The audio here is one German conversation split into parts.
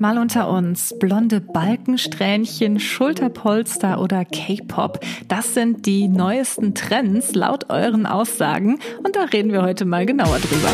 Mal unter uns, blonde Balkensträhnchen, Schulterpolster oder K-Pop, das sind die neuesten Trends laut euren Aussagen. Und da reden wir heute mal genauer drüber.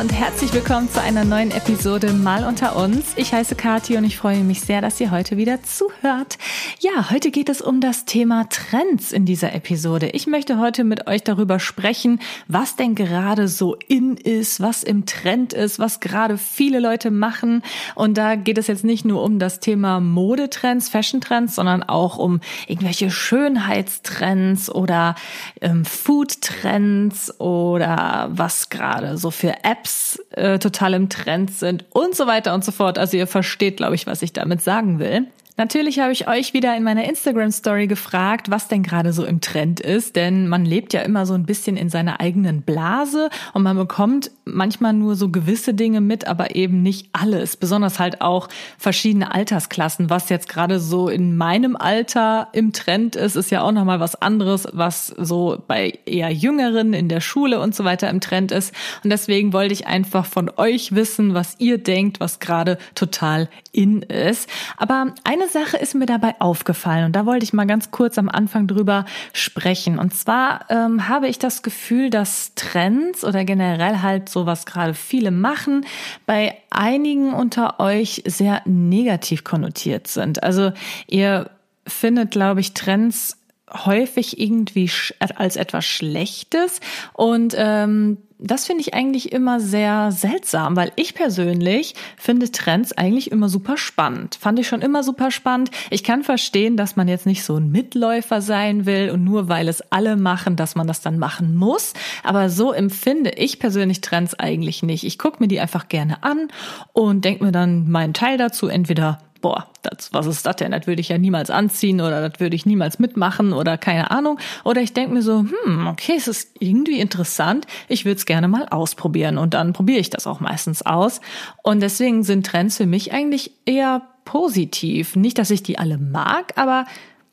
Und herzlich willkommen zu einer neuen Episode Mal unter uns. Ich heiße Kathi und ich freue mich sehr, dass ihr heute wieder zuhört. Ja, heute geht es um das Thema Trends in dieser Episode. Ich möchte heute mit euch darüber sprechen, was denn gerade so in ist, was im Trend ist, was gerade viele Leute machen. Und da geht es jetzt nicht nur um das Thema Modetrends, Fashion-Trends, sondern auch um irgendwelche Schönheitstrends oder ähm, Food-Trends oder was gerade so für für Apps äh, total im Trend sind und so weiter und so fort. Also ihr versteht, glaube ich, was ich damit sagen will. Natürlich habe ich euch wieder in meiner Instagram Story gefragt, was denn gerade so im Trend ist, denn man lebt ja immer so ein bisschen in seiner eigenen Blase und man bekommt manchmal nur so gewisse Dinge mit, aber eben nicht alles, besonders halt auch verschiedene Altersklassen. Was jetzt gerade so in meinem Alter im Trend ist, ist ja auch noch mal was anderes, was so bei eher jüngeren in der Schule und so weiter im Trend ist und deswegen wollte ich einfach von euch wissen, was ihr denkt, was gerade total in ist. Aber eine eine Sache ist mir dabei aufgefallen und da wollte ich mal ganz kurz am Anfang drüber sprechen. Und zwar ähm, habe ich das Gefühl, dass Trends oder generell halt so, was gerade viele machen, bei einigen unter euch sehr negativ konnotiert sind. Also ihr findet, glaube ich, Trends häufig irgendwie als etwas Schlechtes und ähm, das finde ich eigentlich immer sehr seltsam, weil ich persönlich finde Trends eigentlich immer super spannend. Fand ich schon immer super spannend. Ich kann verstehen, dass man jetzt nicht so ein Mitläufer sein will und nur weil es alle machen, dass man das dann machen muss. Aber so empfinde ich persönlich Trends eigentlich nicht. Ich gucke mir die einfach gerne an und denke mir dann meinen Teil dazu, entweder boah, das, was ist das denn? Das würde ich ja niemals anziehen oder das würde ich niemals mitmachen oder keine Ahnung. Oder ich denke mir so, hm, okay, es ist irgendwie interessant, ich würde es gerne mal ausprobieren und dann probiere ich das auch meistens aus. Und deswegen sind Trends für mich eigentlich eher positiv. Nicht, dass ich die alle mag, aber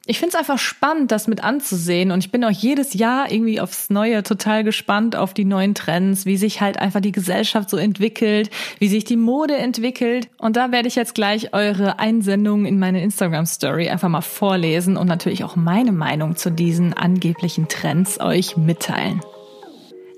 ich finde es einfach spannend, das mit anzusehen. Und ich bin auch jedes Jahr irgendwie aufs Neue total gespannt auf die neuen Trends, wie sich halt einfach die Gesellschaft so entwickelt, wie sich die Mode entwickelt. Und da werde ich jetzt gleich eure Einsendungen in meine Instagram Story einfach mal vorlesen und natürlich auch meine Meinung zu diesen angeblichen Trends euch mitteilen.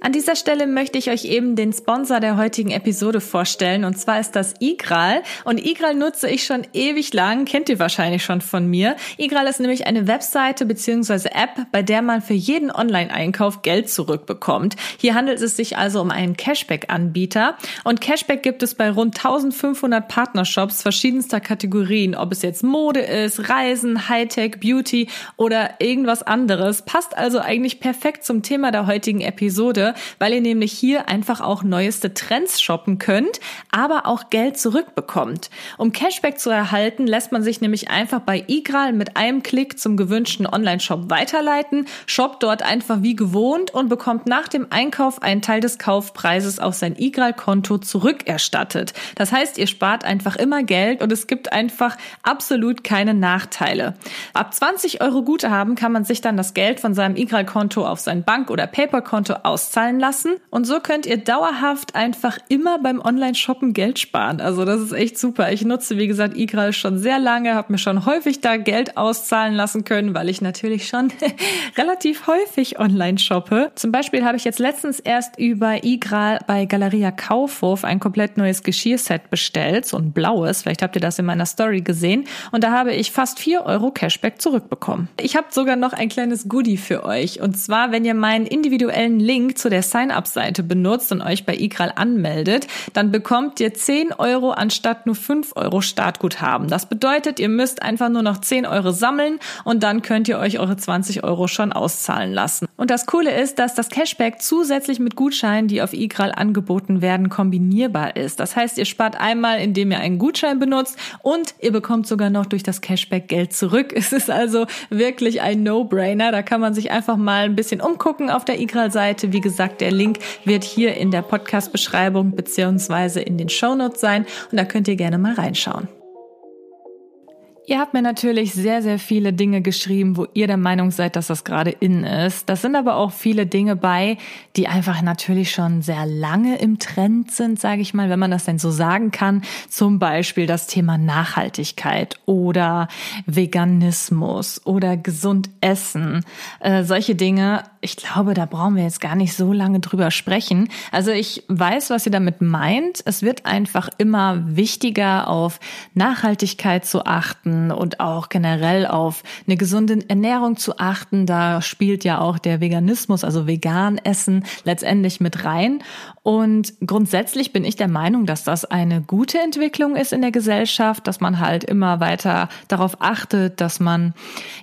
An dieser Stelle möchte ich euch eben den Sponsor der heutigen Episode vorstellen und zwar ist das Igral und Igral nutze ich schon ewig lang, kennt ihr wahrscheinlich schon von mir. Igral ist nämlich eine Webseite bzw. App, bei der man für jeden Online-Einkauf Geld zurückbekommt. Hier handelt es sich also um einen Cashback-Anbieter und Cashback gibt es bei rund 1500 Partnershops verschiedenster Kategorien, ob es jetzt Mode ist, Reisen, Hightech, Beauty oder irgendwas anderes. Passt also eigentlich perfekt zum Thema der heutigen Episode weil ihr nämlich hier einfach auch neueste Trends shoppen könnt, aber auch Geld zurückbekommt. Um Cashback zu erhalten, lässt man sich nämlich einfach bei iGral mit einem Klick zum gewünschten Online-Shop weiterleiten, shoppt dort einfach wie gewohnt und bekommt nach dem Einkauf einen Teil des Kaufpreises auf sein iGral-Konto zurückerstattet. Das heißt, ihr spart einfach immer Geld und es gibt einfach absolut keine Nachteile. Ab 20 Euro Guthaben kann man sich dann das Geld von seinem iGral-Konto auf sein Bank- oder Paper-Konto auszahlen zahlen lassen. Und so könnt ihr dauerhaft einfach immer beim Online-Shoppen Geld sparen. Also das ist echt super. Ich nutze, wie gesagt, iGral schon sehr lange, habe mir schon häufig da Geld auszahlen lassen können, weil ich natürlich schon relativ häufig online shoppe. Zum Beispiel habe ich jetzt letztens erst über iGral bei Galeria Kaufhof ein komplett neues Geschirrset bestellt, so ein blaues. Vielleicht habt ihr das in meiner Story gesehen. Und da habe ich fast vier Euro Cashback zurückbekommen. Ich habe sogar noch ein kleines Goodie für euch. Und zwar, wenn ihr meinen individuellen Link zu der Sign-up-Seite benutzt und euch bei iGral anmeldet, dann bekommt ihr 10 Euro anstatt nur 5 Euro Startguthaben. Das bedeutet, ihr müsst einfach nur noch 10 Euro sammeln und dann könnt ihr euch eure 20 Euro schon auszahlen lassen. Und das Coole ist, dass das Cashback zusätzlich mit Gutscheinen, die auf iGral angeboten werden, kombinierbar ist. Das heißt, ihr spart einmal, indem ihr einen Gutschein benutzt und ihr bekommt sogar noch durch das Cashback Geld zurück. Es ist also wirklich ein No-Brainer. Da kann man sich einfach mal ein bisschen umgucken auf der iGral-Seite. Wie gesagt, gesagt, der Link wird hier in der Podcast-Beschreibung beziehungsweise in den Shownotes sein und da könnt ihr gerne mal reinschauen. Ihr habt mir natürlich sehr, sehr viele Dinge geschrieben, wo ihr der Meinung seid, dass das gerade in ist. Das sind aber auch viele Dinge bei, die einfach natürlich schon sehr lange im Trend sind, sage ich mal, wenn man das denn so sagen kann. Zum Beispiel das Thema Nachhaltigkeit oder Veganismus oder gesund essen. Äh, solche Dinge, ich glaube, da brauchen wir jetzt gar nicht so lange drüber sprechen. Also ich weiß, was ihr damit meint. Es wird einfach immer wichtiger, auf Nachhaltigkeit zu achten achten und auch generell auf eine gesunde Ernährung zu achten. Da spielt ja auch der Veganismus, also vegan essen, letztendlich mit rein. Und grundsätzlich bin ich der Meinung, dass das eine gute Entwicklung ist in der Gesellschaft, dass man halt immer weiter darauf achtet, dass man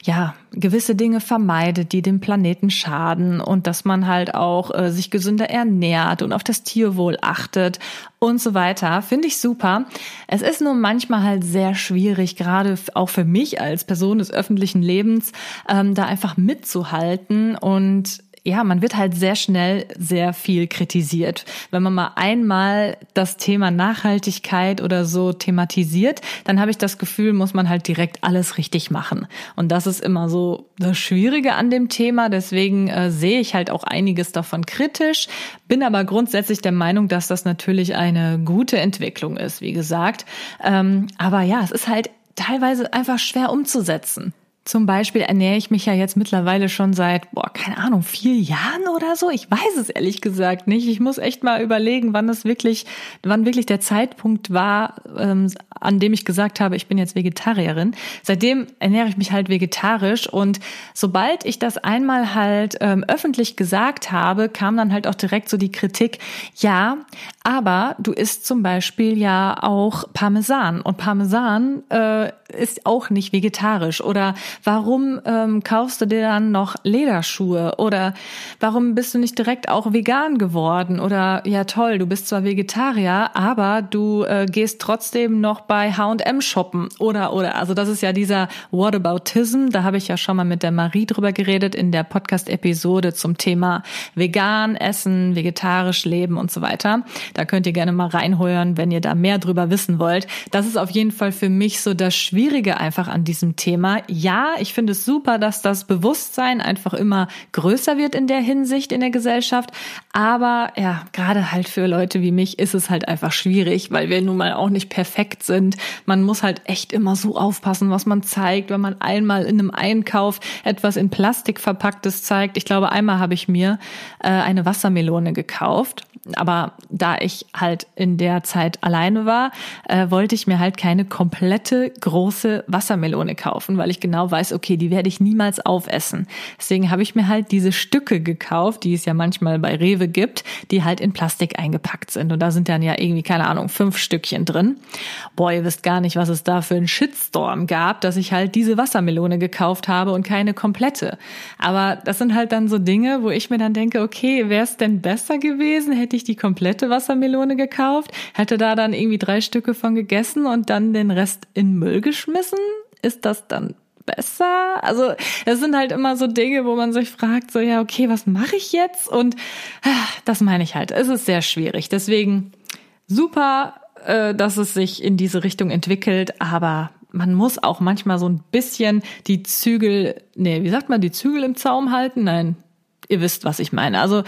ja gewisse Dinge vermeidet, die dem Planeten schaden und dass man halt auch äh, sich gesünder ernährt und auf das Tierwohl achtet und so weiter. Finde ich super. Es ist nur manchmal halt sehr schwierig, gerade auch für mich als Person des öffentlichen Lebens, ähm, da einfach mitzuhalten und ja, man wird halt sehr schnell sehr viel kritisiert. Wenn man mal einmal das Thema Nachhaltigkeit oder so thematisiert, dann habe ich das Gefühl, muss man halt direkt alles richtig machen. Und das ist immer so das Schwierige an dem Thema. Deswegen äh, sehe ich halt auch einiges davon kritisch, bin aber grundsätzlich der Meinung, dass das natürlich eine gute Entwicklung ist, wie gesagt. Ähm, aber ja, es ist halt teilweise einfach schwer umzusetzen. Zum Beispiel ernähre ich mich ja jetzt mittlerweile schon seit, boah, keine Ahnung, vier Jahren oder so. Ich weiß es ehrlich gesagt nicht. Ich muss echt mal überlegen, wann es wirklich, wann wirklich der Zeitpunkt war, ähm, an dem ich gesagt habe, ich bin jetzt Vegetarierin. Seitdem ernähre ich mich halt vegetarisch und sobald ich das einmal halt ähm, öffentlich gesagt habe, kam dann halt auch direkt so die Kritik, ja, aber du isst zum Beispiel ja auch Parmesan und Parmesan äh, ist auch nicht vegetarisch oder Warum ähm, kaufst du dir dann noch Lederschuhe? Oder warum bist du nicht direkt auch vegan geworden? Oder ja toll, du bist zwar Vegetarier, aber du äh, gehst trotzdem noch bei H&M shoppen. Oder oder also das ist ja dieser Whataboutism. Da habe ich ja schon mal mit der Marie drüber geredet in der Podcast-Episode zum Thema vegan essen, vegetarisch leben und so weiter. Da könnt ihr gerne mal reinhören, wenn ihr da mehr drüber wissen wollt. Das ist auf jeden Fall für mich so das Schwierige einfach an diesem Thema. Ja, ich finde es super, dass das Bewusstsein einfach immer größer wird in der Hinsicht in der Gesellschaft. Aber ja, gerade halt für Leute wie mich ist es halt einfach schwierig, weil wir nun mal auch nicht perfekt sind. Man muss halt echt immer so aufpassen, was man zeigt, wenn man einmal in einem Einkauf etwas in Plastik verpacktes zeigt. Ich glaube, einmal habe ich mir äh, eine Wassermelone gekauft aber da ich halt in der Zeit alleine war, äh, wollte ich mir halt keine komplette große Wassermelone kaufen, weil ich genau weiß, okay, die werde ich niemals aufessen. Deswegen habe ich mir halt diese Stücke gekauft, die es ja manchmal bei Rewe gibt, die halt in Plastik eingepackt sind. Und da sind dann ja irgendwie, keine Ahnung, fünf Stückchen drin. Boah, ihr wisst gar nicht, was es da für einen Shitstorm gab, dass ich halt diese Wassermelone gekauft habe und keine komplette. Aber das sind halt dann so Dinge, wo ich mir dann denke, okay, wäre es denn besser gewesen, hätte ich die komplette Wassermelone gekauft, hätte da dann irgendwie drei Stücke von gegessen und dann den Rest in Müll geschmissen? Ist das dann besser? Also, das sind halt immer so Dinge, wo man sich fragt, so, ja, okay, was mache ich jetzt? Und ah, das meine ich halt. Es ist sehr schwierig. Deswegen super, äh, dass es sich in diese Richtung entwickelt, aber man muss auch manchmal so ein bisschen die Zügel, nee, wie sagt man, die Zügel im Zaum halten? Nein, ihr wisst, was ich meine. Also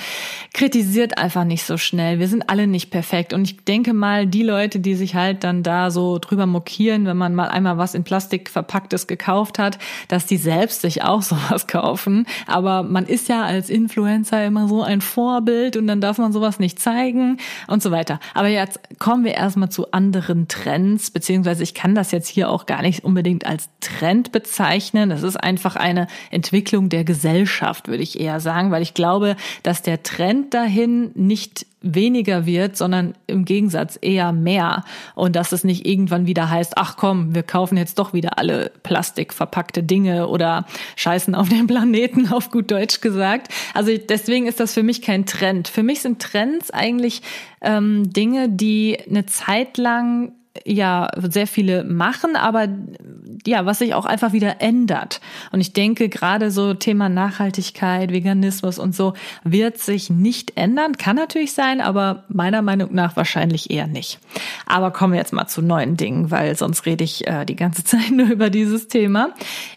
kritisiert einfach nicht so schnell. Wir sind alle nicht perfekt. Und ich denke mal, die Leute, die sich halt dann da so drüber mokieren, wenn man mal einmal was in Plastik verpacktes gekauft hat, dass die selbst sich auch sowas kaufen. Aber man ist ja als Influencer immer so ein Vorbild und dann darf man sowas nicht zeigen und so weiter. Aber jetzt kommen wir erstmal zu anderen Trends, beziehungsweise ich kann das jetzt hier auch gar nicht unbedingt als Trend bezeichnen. Das ist einfach eine Entwicklung der Gesellschaft, würde ich eher sagen weil ich glaube, dass der Trend dahin nicht weniger wird, sondern im Gegensatz eher mehr. Und dass es nicht irgendwann wieder heißt, ach komm, wir kaufen jetzt doch wieder alle plastikverpackte Dinge oder scheißen auf den Planeten, auf gut Deutsch gesagt. Also deswegen ist das für mich kein Trend. Für mich sind Trends eigentlich ähm, Dinge, die eine Zeit lang ja sehr viele machen, aber ja, was sich auch einfach wieder ändert. Und ich denke, gerade so Thema Nachhaltigkeit, Veganismus und so wird sich nicht ändern. Kann natürlich sein, aber meiner Meinung nach wahrscheinlich eher nicht. Aber kommen wir jetzt mal zu neuen Dingen, weil sonst rede ich äh, die ganze Zeit nur über dieses Thema.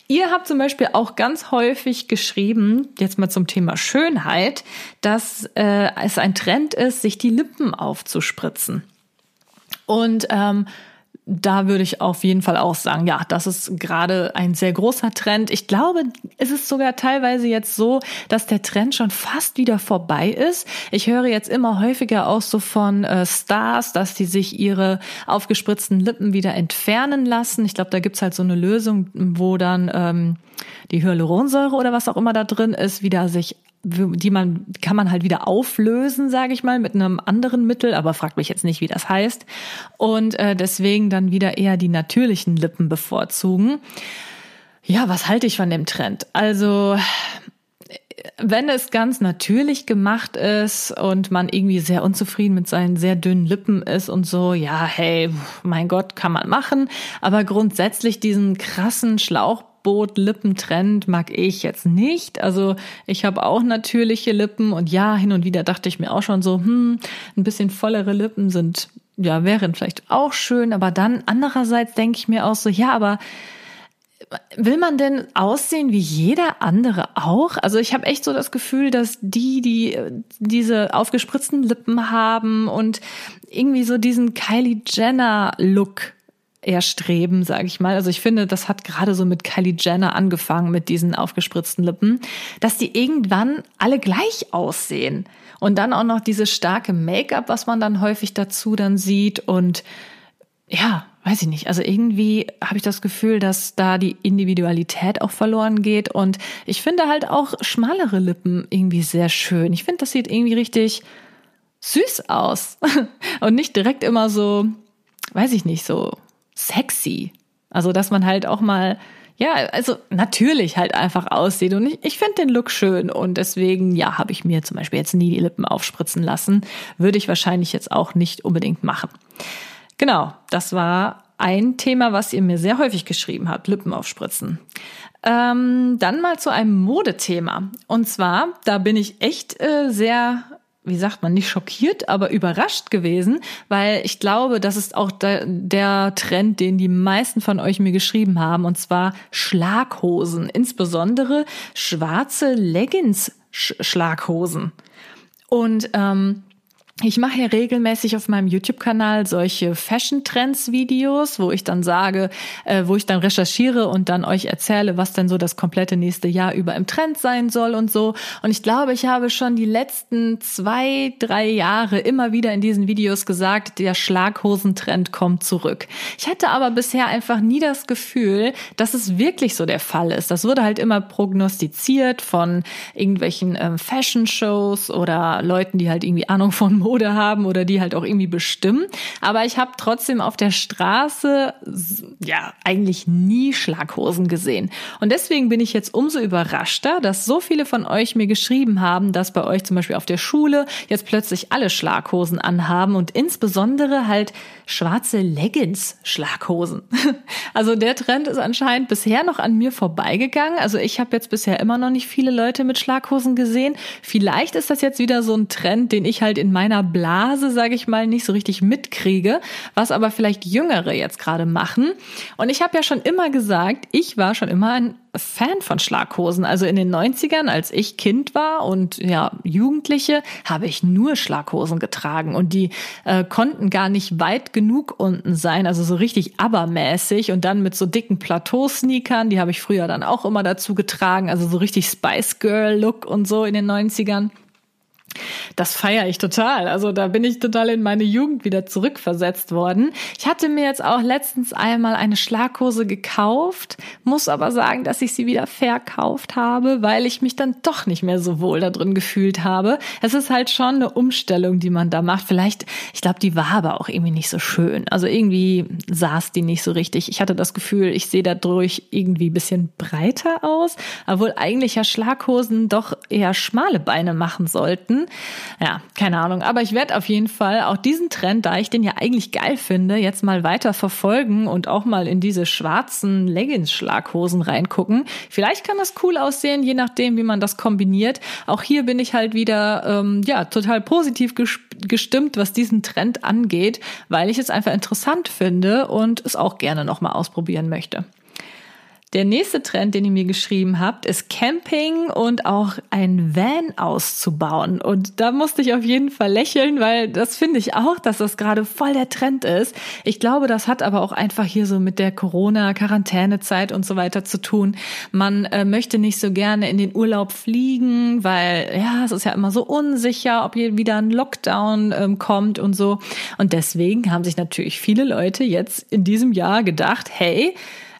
Ihr habt zum Beispiel auch ganz häufig geschrieben, jetzt mal zum Thema Schönheit, dass äh, es ein Trend ist, sich die Lippen aufzuspritzen. Und ähm, da würde ich auf jeden Fall auch sagen, ja, das ist gerade ein sehr großer Trend. Ich glaube, es ist sogar teilweise jetzt so, dass der Trend schon fast wieder vorbei ist. Ich höre jetzt immer häufiger auch so von äh, Stars, dass die sich ihre aufgespritzten Lippen wieder entfernen lassen. Ich glaube, da gibt's halt so eine Lösung, wo dann ähm, die Hyaluronsäure oder was auch immer da drin ist, wieder sich die man kann man halt wieder auflösen, sage ich mal, mit einem anderen Mittel, aber fragt mich jetzt nicht, wie das heißt. Und äh, deswegen dann wieder eher die natürlichen Lippen bevorzugen. Ja, was halte ich von dem Trend? Also wenn es ganz natürlich gemacht ist und man irgendwie sehr unzufrieden mit seinen sehr dünnen Lippen ist und so, ja, hey, mein Gott, kann man machen. Aber grundsätzlich diesen krassen Schlauch Boot-Lippentrend mag ich jetzt nicht. Also ich habe auch natürliche Lippen und ja, hin und wieder dachte ich mir auch schon so, hm, ein bisschen vollere Lippen sind, ja, wären vielleicht auch schön, aber dann andererseits denke ich mir auch so, ja, aber will man denn aussehen wie jeder andere auch? Also ich habe echt so das Gefühl, dass die, die diese aufgespritzten Lippen haben und irgendwie so diesen Kylie Jenner Look erstreben, sage ich mal. Also ich finde, das hat gerade so mit Kylie Jenner angefangen mit diesen aufgespritzten Lippen, dass die irgendwann alle gleich aussehen. Und dann auch noch dieses starke Make-up, was man dann häufig dazu dann sieht und ja, weiß ich nicht. Also irgendwie habe ich das Gefühl, dass da die Individualität auch verloren geht. Und ich finde halt auch schmalere Lippen irgendwie sehr schön. Ich finde, das sieht irgendwie richtig süß aus. Und nicht direkt immer so, weiß ich nicht, so sexy. Also, dass man halt auch mal, ja, also natürlich halt einfach aussieht. Und ich, ich finde den Look schön. Und deswegen, ja, habe ich mir zum Beispiel jetzt nie die Lippen aufspritzen lassen. Würde ich wahrscheinlich jetzt auch nicht unbedingt machen. Genau, das war ein Thema, was ihr mir sehr häufig geschrieben habt, Lippen aufspritzen. Ähm, dann mal zu einem Modethema. Und zwar, da bin ich echt äh, sehr wie sagt man, nicht schockiert, aber überrascht gewesen, weil ich glaube, das ist auch der, der, Trend, den die meisten von euch mir geschrieben haben, und zwar Schlaghosen, insbesondere schwarze Leggings-Schlaghosen. Und ähm, ich mache ja regelmäßig auf meinem YouTube-Kanal solche Fashion-Trends-Videos, wo ich dann sage, äh, wo ich dann recherchiere und dann euch erzähle, was denn so das komplette nächste Jahr über im Trend sein soll und so. Und ich glaube, ich habe schon die letzten zwei, drei Jahre immer wieder in diesen Videos gesagt, der Schlaghosentrend kommt zurück. Ich hatte aber bisher einfach nie das Gefühl, dass es wirklich so der Fall ist. Das wurde halt immer prognostiziert von irgendwelchen ähm, Fashion-Shows oder Leuten, die halt irgendwie Ahnung von Mode haben oder die halt auch irgendwie bestimmen. Aber ich habe trotzdem auf der Straße ja eigentlich nie Schlaghosen gesehen. Und deswegen bin ich jetzt umso überraschter, dass so viele von euch mir geschrieben haben, dass bei euch zum Beispiel auf der Schule jetzt plötzlich alle Schlaghosen anhaben und insbesondere halt schwarze Leggings-Schlaghosen. Also der Trend ist anscheinend bisher noch an mir vorbeigegangen. Also ich habe jetzt bisher immer noch nicht viele Leute mit Schlaghosen gesehen. Vielleicht ist das jetzt wieder so ein Trend, den ich halt in meiner meiner Blase, sage ich mal, nicht so richtig mitkriege, was aber vielleicht Jüngere jetzt gerade machen. Und ich habe ja schon immer gesagt, ich war schon immer ein Fan von Schlaghosen. Also in den 90ern, als ich Kind war und ja, Jugendliche, habe ich nur Schlaghosen getragen und die äh, konnten gar nicht weit genug unten sein, also so richtig abermäßig und dann mit so dicken Plateau-Sneakern, die habe ich früher dann auch immer dazu getragen, also so richtig Spice Girl Look und so in den 90ern. Das feiere ich total. Also da bin ich total in meine Jugend wieder zurückversetzt worden. Ich hatte mir jetzt auch letztens einmal eine Schlaghose gekauft, muss aber sagen, dass ich sie wieder verkauft habe, weil ich mich dann doch nicht mehr so wohl da drin gefühlt habe. Es ist halt schon eine Umstellung, die man da macht. Vielleicht, ich glaube, die war aber auch irgendwie nicht so schön. Also irgendwie saß die nicht so richtig. Ich hatte das Gefühl, ich sehe dadurch irgendwie bisschen breiter aus, obwohl eigentlich ja Schlaghosen doch eher schmale Beine machen sollten. Ja, keine Ahnung. Aber ich werde auf jeden Fall auch diesen Trend, da ich den ja eigentlich geil finde, jetzt mal weiter verfolgen und auch mal in diese schwarzen Leggings-Schlaghosen reingucken. Vielleicht kann das cool aussehen, je nachdem, wie man das kombiniert. Auch hier bin ich halt wieder ähm, ja total positiv gestimmt, was diesen Trend angeht, weil ich es einfach interessant finde und es auch gerne nochmal ausprobieren möchte. Der nächste Trend, den ihr mir geschrieben habt, ist Camping und auch ein Van auszubauen. Und da musste ich auf jeden Fall lächeln, weil das finde ich auch, dass das gerade voll der Trend ist. Ich glaube, das hat aber auch einfach hier so mit der Corona-Quarantänezeit und so weiter zu tun. Man äh, möchte nicht so gerne in den Urlaub fliegen, weil ja, es ist ja immer so unsicher, ob hier wieder ein Lockdown ähm, kommt und so. Und deswegen haben sich natürlich viele Leute jetzt in diesem Jahr gedacht, hey,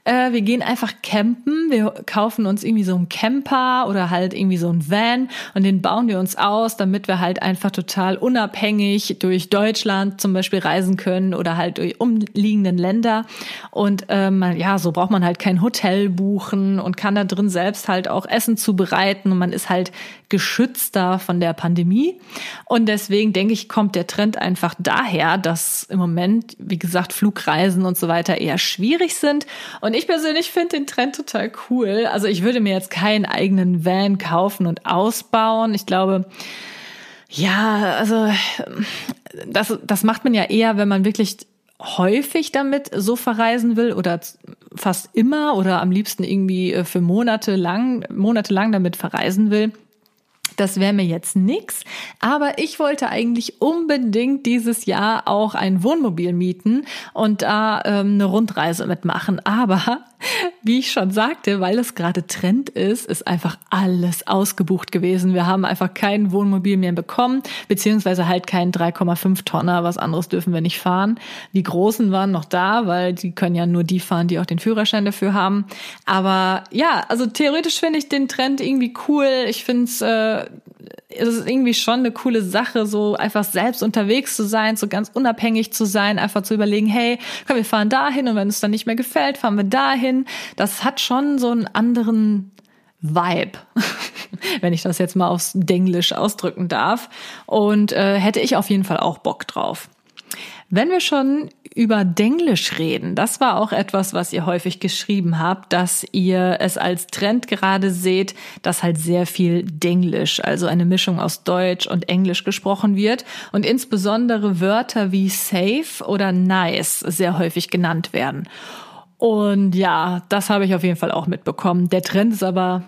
äh, wir gehen einfach campen. Wir kaufen uns irgendwie so einen Camper oder halt irgendwie so einen Van und den bauen wir uns aus, damit wir halt einfach total unabhängig durch Deutschland zum Beispiel reisen können oder halt durch umliegenden Länder. Und ähm, ja, so braucht man halt kein Hotel buchen und kann da drin selbst halt auch Essen zubereiten und man ist halt geschützter von der Pandemie. Und deswegen denke ich, kommt der Trend einfach daher, dass im Moment, wie gesagt, Flugreisen und so weiter eher schwierig sind. Und ich persönlich finde den Trend total cool. Also ich würde mir jetzt keinen eigenen Van kaufen und ausbauen. Ich glaube, ja, also das, das macht man ja eher, wenn man wirklich häufig damit so verreisen will oder fast immer oder am liebsten irgendwie äh, für Monate lang, monatelang damit verreisen will. Das wäre mir jetzt nix, aber ich wollte eigentlich unbedingt dieses Jahr auch ein Wohnmobil mieten und da ähm, eine Rundreise mitmachen. Aber wie ich schon sagte, weil es gerade Trend ist, ist einfach alles ausgebucht gewesen. Wir haben einfach kein Wohnmobil mehr bekommen, beziehungsweise halt keinen 3,5 Tonner. Was anderes dürfen wir nicht fahren. Die Großen waren noch da, weil die können ja nur die fahren, die auch den Führerschein dafür haben. Aber ja, also theoretisch finde ich den Trend irgendwie cool. Ich finde es äh, es ist irgendwie schon eine coole Sache, so einfach selbst unterwegs zu sein, so ganz unabhängig zu sein, einfach zu überlegen, hey, komm, wir fahren dahin und wenn es dann nicht mehr gefällt, fahren wir dahin. Das hat schon so einen anderen Vibe, wenn ich das jetzt mal aufs Denglisch ausdrücken darf. Und äh, hätte ich auf jeden Fall auch Bock drauf. Wenn wir schon über Denglisch reden, das war auch etwas, was ihr häufig geschrieben habt, dass ihr es als Trend gerade seht, dass halt sehr viel Denglisch, also eine Mischung aus Deutsch und Englisch gesprochen wird und insbesondere Wörter wie safe oder nice sehr häufig genannt werden. Und ja, das habe ich auf jeden Fall auch mitbekommen. Der Trend ist aber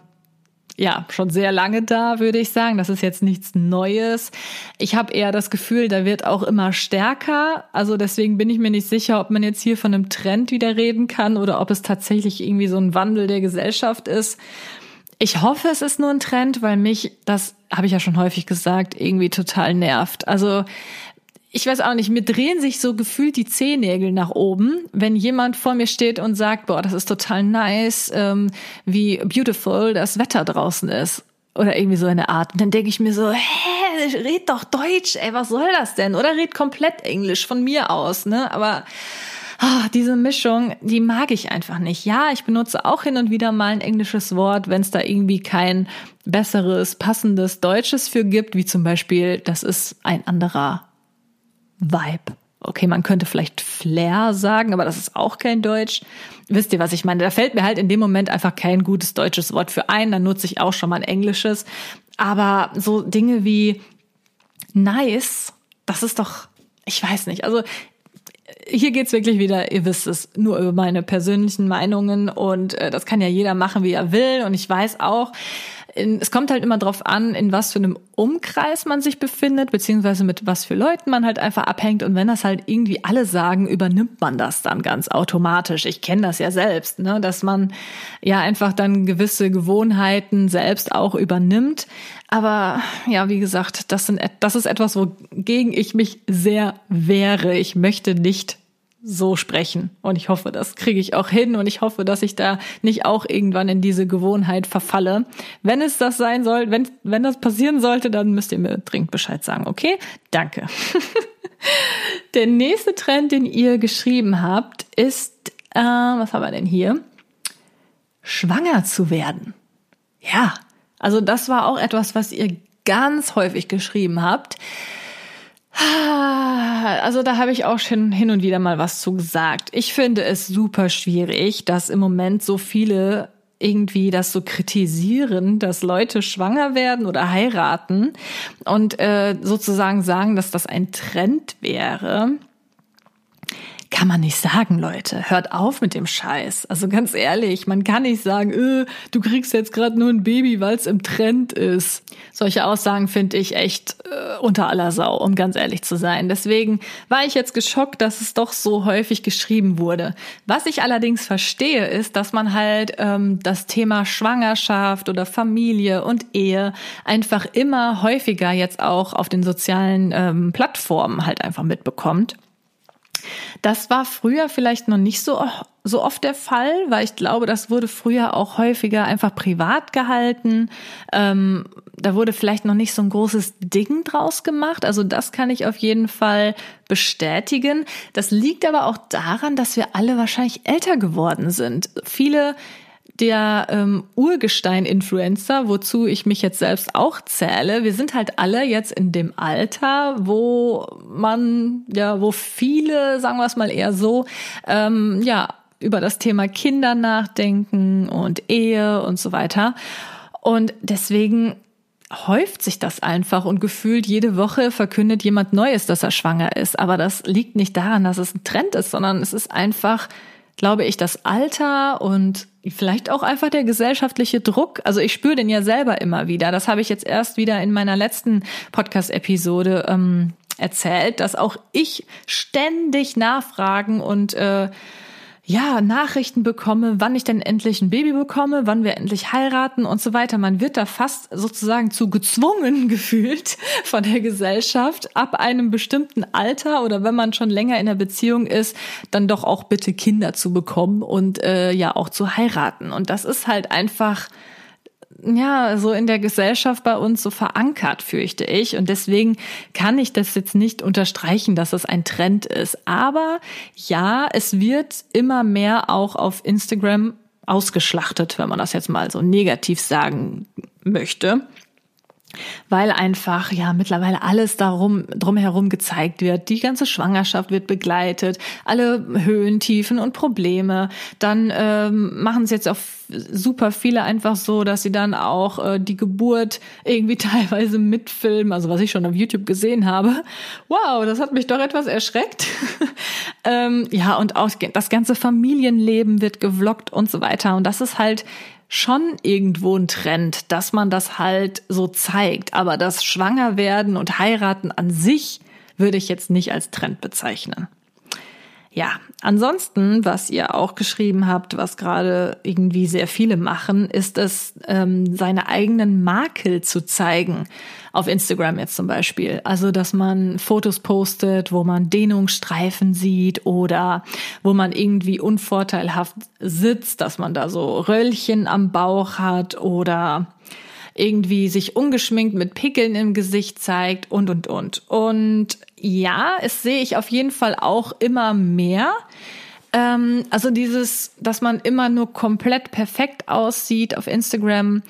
ja schon sehr lange da, würde ich sagen. Das ist jetzt nichts Neues. Ich habe eher das Gefühl, da wird auch immer stärker. Also deswegen bin ich mir nicht sicher, ob man jetzt hier von einem Trend wieder reden kann oder ob es tatsächlich irgendwie so ein Wandel der Gesellschaft ist. Ich hoffe, es ist nur ein Trend, weil mich, das habe ich ja schon häufig gesagt, irgendwie total nervt. Also ich weiß auch nicht, mir drehen sich so gefühlt die Zehennägel nach oben, wenn jemand vor mir steht und sagt, boah, das ist total nice, ähm, wie beautiful das Wetter draußen ist. Oder irgendwie so eine Art. Und dann denke ich mir so, hä, red doch Deutsch, ey, was soll das denn? Oder red komplett Englisch von mir aus, ne? Aber oh, diese Mischung, die mag ich einfach nicht. Ja, ich benutze auch hin und wieder mal ein englisches Wort, wenn es da irgendwie kein besseres, passendes Deutsches für gibt, wie zum Beispiel, das ist ein anderer Vibe. Okay, man könnte vielleicht Flair sagen, aber das ist auch kein Deutsch. Wisst ihr, was ich meine? Da fällt mir halt in dem Moment einfach kein gutes deutsches Wort für ein, dann nutze ich auch schon mal ein englisches. Aber so Dinge wie nice, das ist doch, ich weiß nicht. Also hier geht's wirklich wieder, ihr wisst es, nur über meine persönlichen Meinungen und äh, das kann ja jeder machen, wie er will. Und ich weiß auch, in, es kommt halt immer drauf an, in was für einem Umkreis man sich befindet, beziehungsweise mit was für Leuten man halt einfach abhängt. Und wenn das halt irgendwie alle sagen, übernimmt man das dann ganz automatisch. Ich kenne das ja selbst, ne, dass man ja einfach dann gewisse Gewohnheiten selbst auch übernimmt. Aber ja, wie gesagt, das, sind, das ist etwas, wogegen ich mich sehr wehre. Ich möchte nicht so sprechen. Und ich hoffe, das kriege ich auch hin und ich hoffe, dass ich da nicht auch irgendwann in diese Gewohnheit verfalle. Wenn es das sein soll, wenn, wenn das passieren sollte, dann müsst ihr mir dringend Bescheid sagen. Okay? Danke. Der nächste Trend, den ihr geschrieben habt, ist, äh, was haben wir denn hier? Schwanger zu werden. Ja, also das war auch etwas, was ihr ganz häufig geschrieben habt. Also da habe ich auch schon hin und wieder mal was zu gesagt. Ich finde es super schwierig, dass im Moment so viele irgendwie das so kritisieren, dass Leute schwanger werden oder heiraten und äh, sozusagen sagen, dass das ein Trend wäre. Kann man nicht sagen, Leute. Hört auf mit dem Scheiß. Also ganz ehrlich, man kann nicht sagen, öh, du kriegst jetzt gerade nur ein Baby, weil es im Trend ist. Solche Aussagen finde ich echt äh, unter aller Sau, um ganz ehrlich zu sein. Deswegen war ich jetzt geschockt, dass es doch so häufig geschrieben wurde. Was ich allerdings verstehe, ist, dass man halt ähm, das Thema Schwangerschaft oder Familie und Ehe einfach immer häufiger jetzt auch auf den sozialen ähm, Plattformen halt einfach mitbekommt. Das war früher vielleicht noch nicht so, so oft der Fall, weil ich glaube, das wurde früher auch häufiger einfach privat gehalten. Ähm, da wurde vielleicht noch nicht so ein großes Ding draus gemacht. Also das kann ich auf jeden Fall bestätigen. Das liegt aber auch daran, dass wir alle wahrscheinlich älter geworden sind. Viele der ähm, Urgestein-Influencer, wozu ich mich jetzt selbst auch zähle, wir sind halt alle jetzt in dem Alter, wo man, ja, wo viele, sagen wir es mal eher so, ähm, ja, über das Thema Kinder nachdenken und Ehe und so weiter. Und deswegen häuft sich das einfach und gefühlt jede Woche verkündet jemand Neues, dass er schwanger ist. Aber das liegt nicht daran, dass es ein Trend ist, sondern es ist einfach glaube ich, das Alter und vielleicht auch einfach der gesellschaftliche Druck. Also ich spüre den ja selber immer wieder. Das habe ich jetzt erst wieder in meiner letzten Podcast-Episode ähm, erzählt, dass auch ich ständig nachfragen und äh, ja, Nachrichten bekomme, wann ich denn endlich ein Baby bekomme, wann wir endlich heiraten und so weiter. Man wird da fast sozusagen zu gezwungen gefühlt von der Gesellschaft, ab einem bestimmten Alter oder wenn man schon länger in der Beziehung ist, dann doch auch bitte Kinder zu bekommen und äh, ja auch zu heiraten. Und das ist halt einfach ja, so in der Gesellschaft bei uns so verankert, fürchte ich. Und deswegen kann ich das jetzt nicht unterstreichen, dass es ein Trend ist. Aber ja, es wird immer mehr auch auf Instagram ausgeschlachtet, wenn man das jetzt mal so negativ sagen möchte weil einfach ja mittlerweile alles darum drumherum gezeigt wird. Die ganze Schwangerschaft wird begleitet, alle Höhen, Tiefen und Probleme. Dann ähm, machen es jetzt auch super viele einfach so, dass sie dann auch äh, die Geburt irgendwie teilweise mitfilmen, also was ich schon auf YouTube gesehen habe. Wow, das hat mich doch etwas erschreckt. ähm, ja, und auch das ganze Familienleben wird gevloggt und so weiter. Und das ist halt schon irgendwo ein Trend, dass man das halt so zeigt. Aber das Schwangerwerden und Heiraten an sich würde ich jetzt nicht als Trend bezeichnen. Ja, ansonsten, was ihr auch geschrieben habt, was gerade irgendwie sehr viele machen, ist es, ähm, seine eigenen Makel zu zeigen. Auf Instagram jetzt zum Beispiel. Also, dass man Fotos postet, wo man Dehnungsstreifen sieht oder wo man irgendwie unvorteilhaft sitzt, dass man da so Röllchen am Bauch hat oder irgendwie sich ungeschminkt mit Pickeln im Gesicht zeigt und, und, und. Und ja, es sehe ich auf jeden Fall auch immer mehr. Ähm, also dieses, dass man immer nur komplett perfekt aussieht auf Instagram,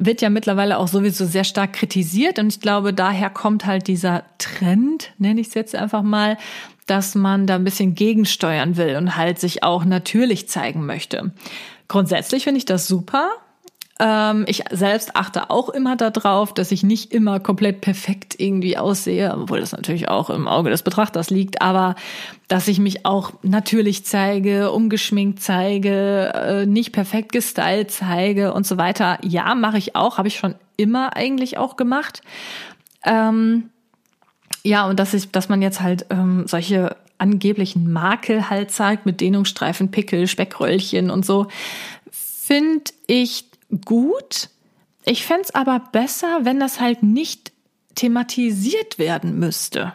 wird ja mittlerweile auch sowieso sehr stark kritisiert. Und ich glaube, daher kommt halt dieser Trend, nenne ich es jetzt einfach mal, dass man da ein bisschen gegensteuern will und halt sich auch natürlich zeigen möchte. Grundsätzlich finde ich das super. Ähm, ich selbst achte auch immer darauf, dass ich nicht immer komplett perfekt irgendwie aussehe, obwohl das natürlich auch im Auge des Betrachters liegt, aber dass ich mich auch natürlich zeige, umgeschminkt zeige, äh, nicht perfekt gestylt zeige und so weiter. Ja, mache ich auch, habe ich schon immer eigentlich auch gemacht. Ähm, ja, und dass ich, dass man jetzt halt ähm, solche angeblichen Makel halt zeigt mit Dehnungsstreifen, Pickel, Speckröllchen und so, finde ich gut. Ich fände es aber besser, wenn das halt nicht thematisiert werden müsste.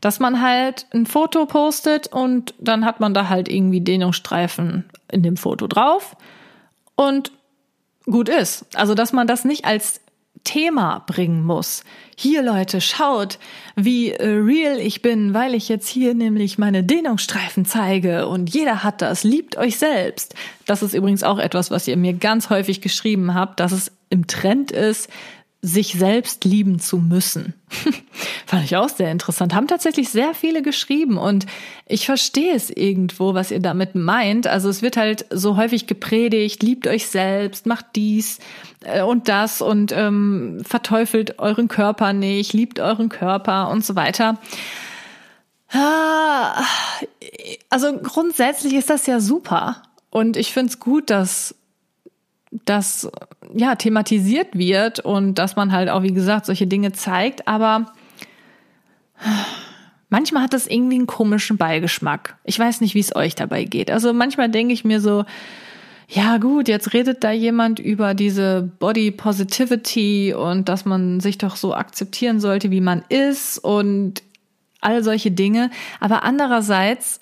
Dass man halt ein Foto postet und dann hat man da halt irgendwie Dehnungsstreifen in dem Foto drauf und gut ist. Also, dass man das nicht als Thema bringen muss. Hier Leute, schaut, wie äh, real ich bin, weil ich jetzt hier nämlich meine Dehnungsstreifen zeige und jeder hat das, liebt euch selbst. Das ist übrigens auch etwas, was ihr mir ganz häufig geschrieben habt, dass es im Trend ist, sich selbst lieben zu müssen. Fand ich auch sehr interessant. Haben tatsächlich sehr viele geschrieben und ich verstehe es irgendwo, was ihr damit meint. Also es wird halt so häufig gepredigt, liebt euch selbst, macht dies äh, und das und ähm, verteufelt euren Körper nicht, liebt euren Körper und so weiter. Ah, also grundsätzlich ist das ja super. Und ich finde es gut, dass das ja thematisiert wird und dass man halt auch, wie gesagt, solche Dinge zeigt, aber manchmal hat das irgendwie einen komischen Beigeschmack. Ich weiß nicht, wie es euch dabei geht. Also manchmal denke ich mir so, ja gut, jetzt redet da jemand über diese Body Positivity und dass man sich doch so akzeptieren sollte, wie man ist und all solche Dinge. Aber andererseits,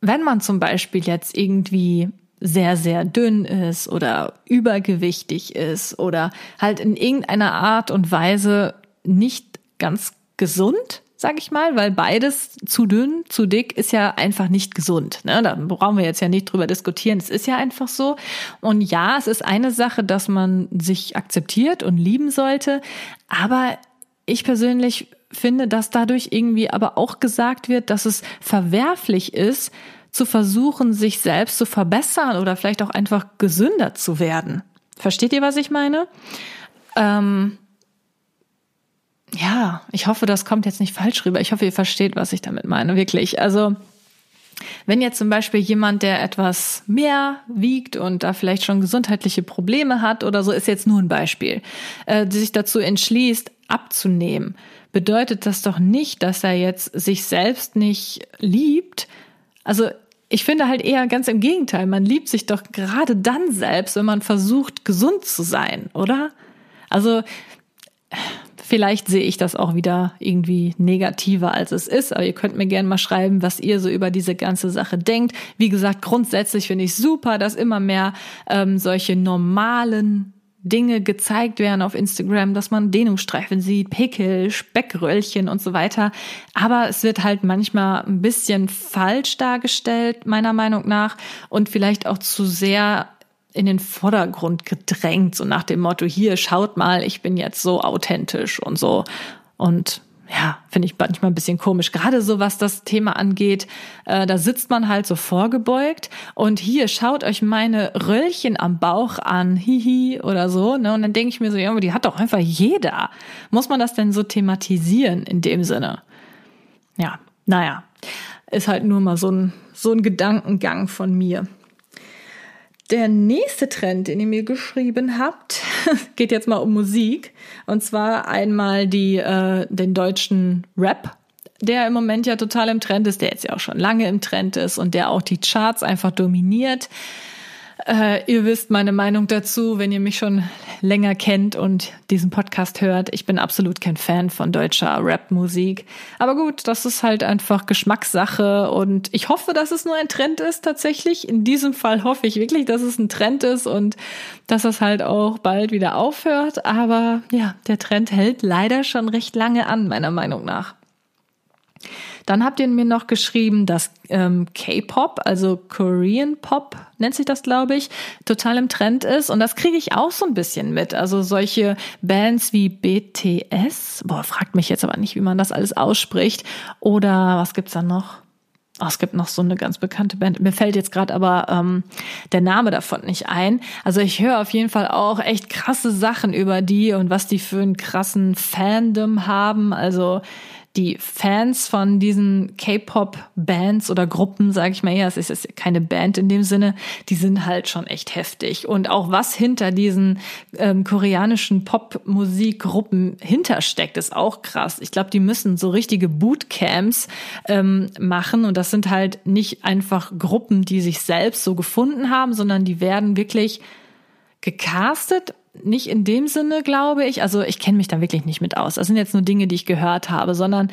wenn man zum Beispiel jetzt irgendwie sehr, sehr dünn ist oder übergewichtig ist oder halt in irgendeiner Art und Weise nicht ganz gesund, sag ich mal, weil beides zu dünn, zu dick ist ja einfach nicht gesund. Ne? Da brauchen wir jetzt ja nicht drüber diskutieren. Es ist ja einfach so. Und ja, es ist eine Sache, dass man sich akzeptiert und lieben sollte. Aber ich persönlich finde, dass dadurch irgendwie aber auch gesagt wird, dass es verwerflich ist, zu versuchen, sich selbst zu verbessern oder vielleicht auch einfach gesünder zu werden. Versteht ihr, was ich meine? Ähm, ja, ich hoffe, das kommt jetzt nicht falsch rüber. Ich hoffe, ihr versteht, was ich damit meine, wirklich. Also, wenn jetzt zum Beispiel jemand, der etwas mehr wiegt und da vielleicht schon gesundheitliche Probleme hat oder so, ist jetzt nur ein Beispiel, äh, sich dazu entschließt, abzunehmen, bedeutet das doch nicht, dass er jetzt sich selbst nicht liebt. Also ich finde halt eher ganz im Gegenteil. Man liebt sich doch gerade dann selbst, wenn man versucht, gesund zu sein, oder? Also, vielleicht sehe ich das auch wieder irgendwie negativer, als es ist. Aber ihr könnt mir gerne mal schreiben, was ihr so über diese ganze Sache denkt. Wie gesagt, grundsätzlich finde ich super, dass immer mehr ähm, solche normalen Dinge gezeigt werden auf Instagram, dass man Dehnungsstreifen sieht, Pickel, Speckröllchen und so weiter. Aber es wird halt manchmal ein bisschen falsch dargestellt, meiner Meinung nach, und vielleicht auch zu sehr in den Vordergrund gedrängt, so nach dem Motto, hier, schaut mal, ich bin jetzt so authentisch und so. Und ja, finde ich manchmal ein bisschen komisch. Gerade so, was das Thema angeht, äh, da sitzt man halt so vorgebeugt und hier schaut euch meine Röllchen am Bauch an, hihi oder so. Ne? Und dann denke ich mir so, ja, die hat doch einfach jeder. Muss man das denn so thematisieren in dem Sinne? Ja, naja, ist halt nur mal so ein, so ein Gedankengang von mir. Der nächste Trend, den ihr mir geschrieben habt, geht jetzt mal um Musik. Und zwar einmal die, äh, den deutschen Rap, der im Moment ja total im Trend ist, der jetzt ja auch schon lange im Trend ist und der auch die Charts einfach dominiert. Äh, ihr wisst meine Meinung dazu, wenn ihr mich schon länger kennt und diesen Podcast hört. Ich bin absolut kein Fan von deutscher Rap-Musik. Aber gut, das ist halt einfach Geschmackssache und ich hoffe, dass es nur ein Trend ist tatsächlich. In diesem Fall hoffe ich wirklich, dass es ein Trend ist und dass es halt auch bald wieder aufhört. Aber ja, der Trend hält leider schon recht lange an, meiner Meinung nach. Dann habt ihr mir noch geschrieben, dass ähm, K-Pop, also Korean Pop nennt sich das, glaube ich, total im Trend ist. Und das kriege ich auch so ein bisschen mit. Also solche Bands wie BTS, boah, fragt mich jetzt aber nicht, wie man das alles ausspricht. Oder was gibt's da noch? Oh, es gibt noch so eine ganz bekannte Band. Mir fällt jetzt gerade aber ähm, der Name davon nicht ein. Also ich höre auf jeden Fall auch echt krasse Sachen über die und was die für einen krassen Fandom haben. Also die Fans von diesen K-Pop-Bands oder Gruppen, sage ich mal eher, es ist keine Band in dem Sinne, die sind halt schon echt heftig. Und auch was hinter diesen ähm, koreanischen Pop-Musikgruppen hintersteckt, ist auch krass. Ich glaube, die müssen so richtige Bootcamps ähm, machen und das sind halt nicht einfach Gruppen, die sich selbst so gefunden haben, sondern die werden wirklich gecastet nicht in dem Sinne, glaube ich. Also ich kenne mich da wirklich nicht mit aus. Das sind jetzt nur Dinge, die ich gehört habe, sondern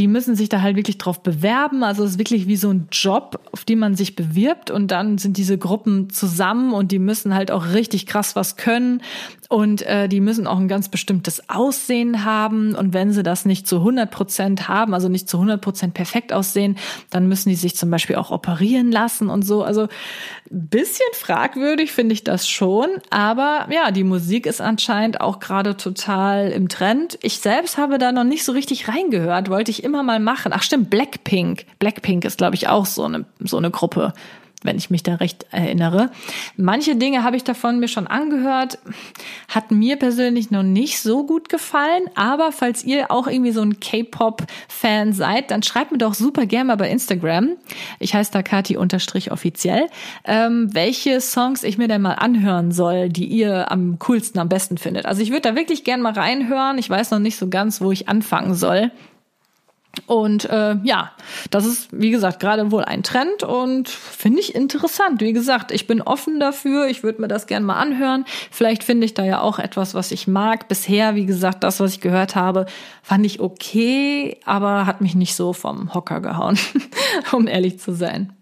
die müssen sich da halt wirklich drauf bewerben. Also es ist wirklich wie so ein Job, auf den man sich bewirbt und dann sind diese Gruppen zusammen und die müssen halt auch richtig krass was können und äh, die müssen auch ein ganz bestimmtes Aussehen haben und wenn sie das nicht zu 100 Prozent haben, also nicht zu 100 Prozent perfekt aussehen, dann müssen die sich zum Beispiel auch operieren lassen und so. Also bisschen fragwürdig finde ich das schon, aber ja, die Musik ist anscheinend auch gerade total im Trend. Ich selbst habe da noch nicht so richtig reingehört, wollte ich immer mal machen. Ach stimmt, Blackpink. Blackpink ist glaube ich auch so eine so eine Gruppe wenn ich mich da recht erinnere. Manche Dinge habe ich davon mir schon angehört, hat mir persönlich noch nicht so gut gefallen, aber falls ihr auch irgendwie so ein K-Pop-Fan seid, dann schreibt mir doch super gerne mal bei Instagram, ich heiße da Kati-offiziell, ähm, welche Songs ich mir denn mal anhören soll, die ihr am coolsten, am besten findet. Also ich würde da wirklich gerne mal reinhören, ich weiß noch nicht so ganz, wo ich anfangen soll. Und äh, ja, das ist, wie gesagt, gerade wohl ein Trend und finde ich interessant. Wie gesagt, ich bin offen dafür, ich würde mir das gerne mal anhören. Vielleicht finde ich da ja auch etwas, was ich mag. Bisher, wie gesagt, das, was ich gehört habe, fand ich okay, aber hat mich nicht so vom Hocker gehauen, um ehrlich zu sein.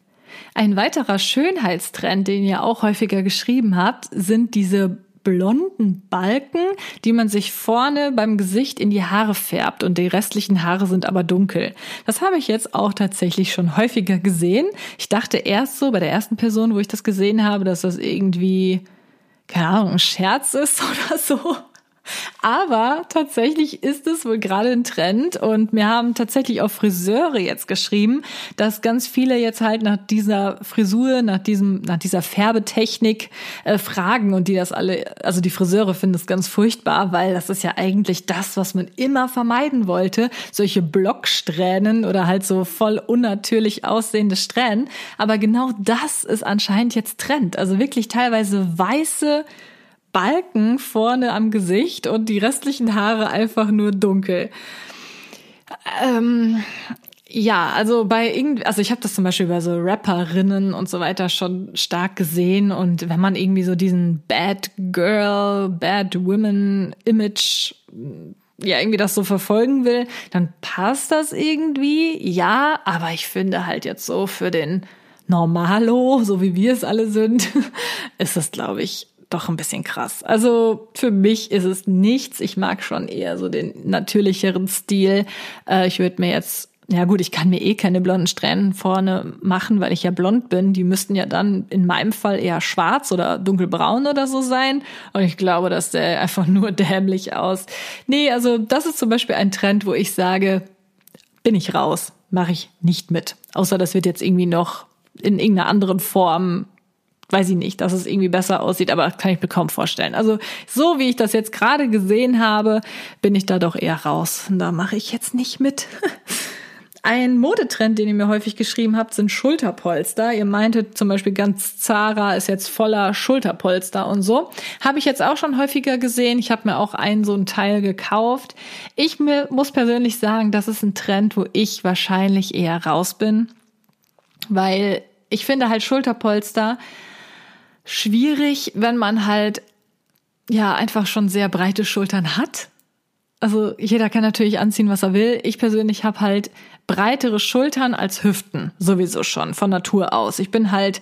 Ein weiterer Schönheitstrend, den ihr auch häufiger geschrieben habt, sind diese blonden Balken, die man sich vorne beim Gesicht in die Haare färbt und die restlichen Haare sind aber dunkel. Das habe ich jetzt auch tatsächlich schon häufiger gesehen. Ich dachte erst so bei der ersten Person, wo ich das gesehen habe, dass das irgendwie keine Ahnung, ein Scherz ist oder so. Aber tatsächlich ist es wohl gerade ein Trend und mir haben tatsächlich auch Friseure jetzt geschrieben, dass ganz viele jetzt halt nach dieser Frisur, nach diesem, nach dieser Färbetechnik äh, fragen und die das alle, also die Friseure finden das ganz furchtbar, weil das ist ja eigentlich das, was man immer vermeiden wollte, solche Blocksträhnen oder halt so voll unnatürlich aussehende Strähnen. Aber genau das ist anscheinend jetzt Trend. Also wirklich teilweise weiße Balken vorne am Gesicht und die restlichen Haare einfach nur dunkel. Ähm, ja, also bei irgendwie, also ich habe das zum Beispiel bei so Rapperinnen und so weiter schon stark gesehen und wenn man irgendwie so diesen Bad Girl, Bad Women Image ja irgendwie das so verfolgen will, dann passt das irgendwie, ja, aber ich finde halt jetzt so für den Normalo, so wie wir es alle sind, ist das glaube ich doch ein bisschen krass. Also für mich ist es nichts. Ich mag schon eher so den natürlicheren Stil. Äh, ich würde mir jetzt ja gut, ich kann mir eh keine blonden Strähnen vorne machen, weil ich ja blond bin. Die müssten ja dann in meinem Fall eher schwarz oder dunkelbraun oder so sein. Und ich glaube, das sähe einfach nur dämlich aus. Nee, also das ist zum Beispiel ein Trend, wo ich sage, bin ich raus, mache ich nicht mit. Außer das wird jetzt irgendwie noch in irgendeiner anderen Form weiß ich nicht, dass es irgendwie besser aussieht, aber kann ich mir kaum vorstellen. Also so wie ich das jetzt gerade gesehen habe, bin ich da doch eher raus. Da mache ich jetzt nicht mit. Ein Modetrend, den ihr mir häufig geschrieben habt, sind Schulterpolster. Ihr meintet zum Beispiel ganz Zara ist jetzt voller Schulterpolster und so. Habe ich jetzt auch schon häufiger gesehen. Ich habe mir auch einen so ein Teil gekauft. Ich mir, muss persönlich sagen, das ist ein Trend, wo ich wahrscheinlich eher raus bin, weil ich finde halt Schulterpolster schwierig, wenn man halt ja einfach schon sehr breite Schultern hat. Also jeder kann natürlich anziehen, was er will. Ich persönlich habe halt breitere Schultern als Hüften, sowieso schon von Natur aus. Ich bin halt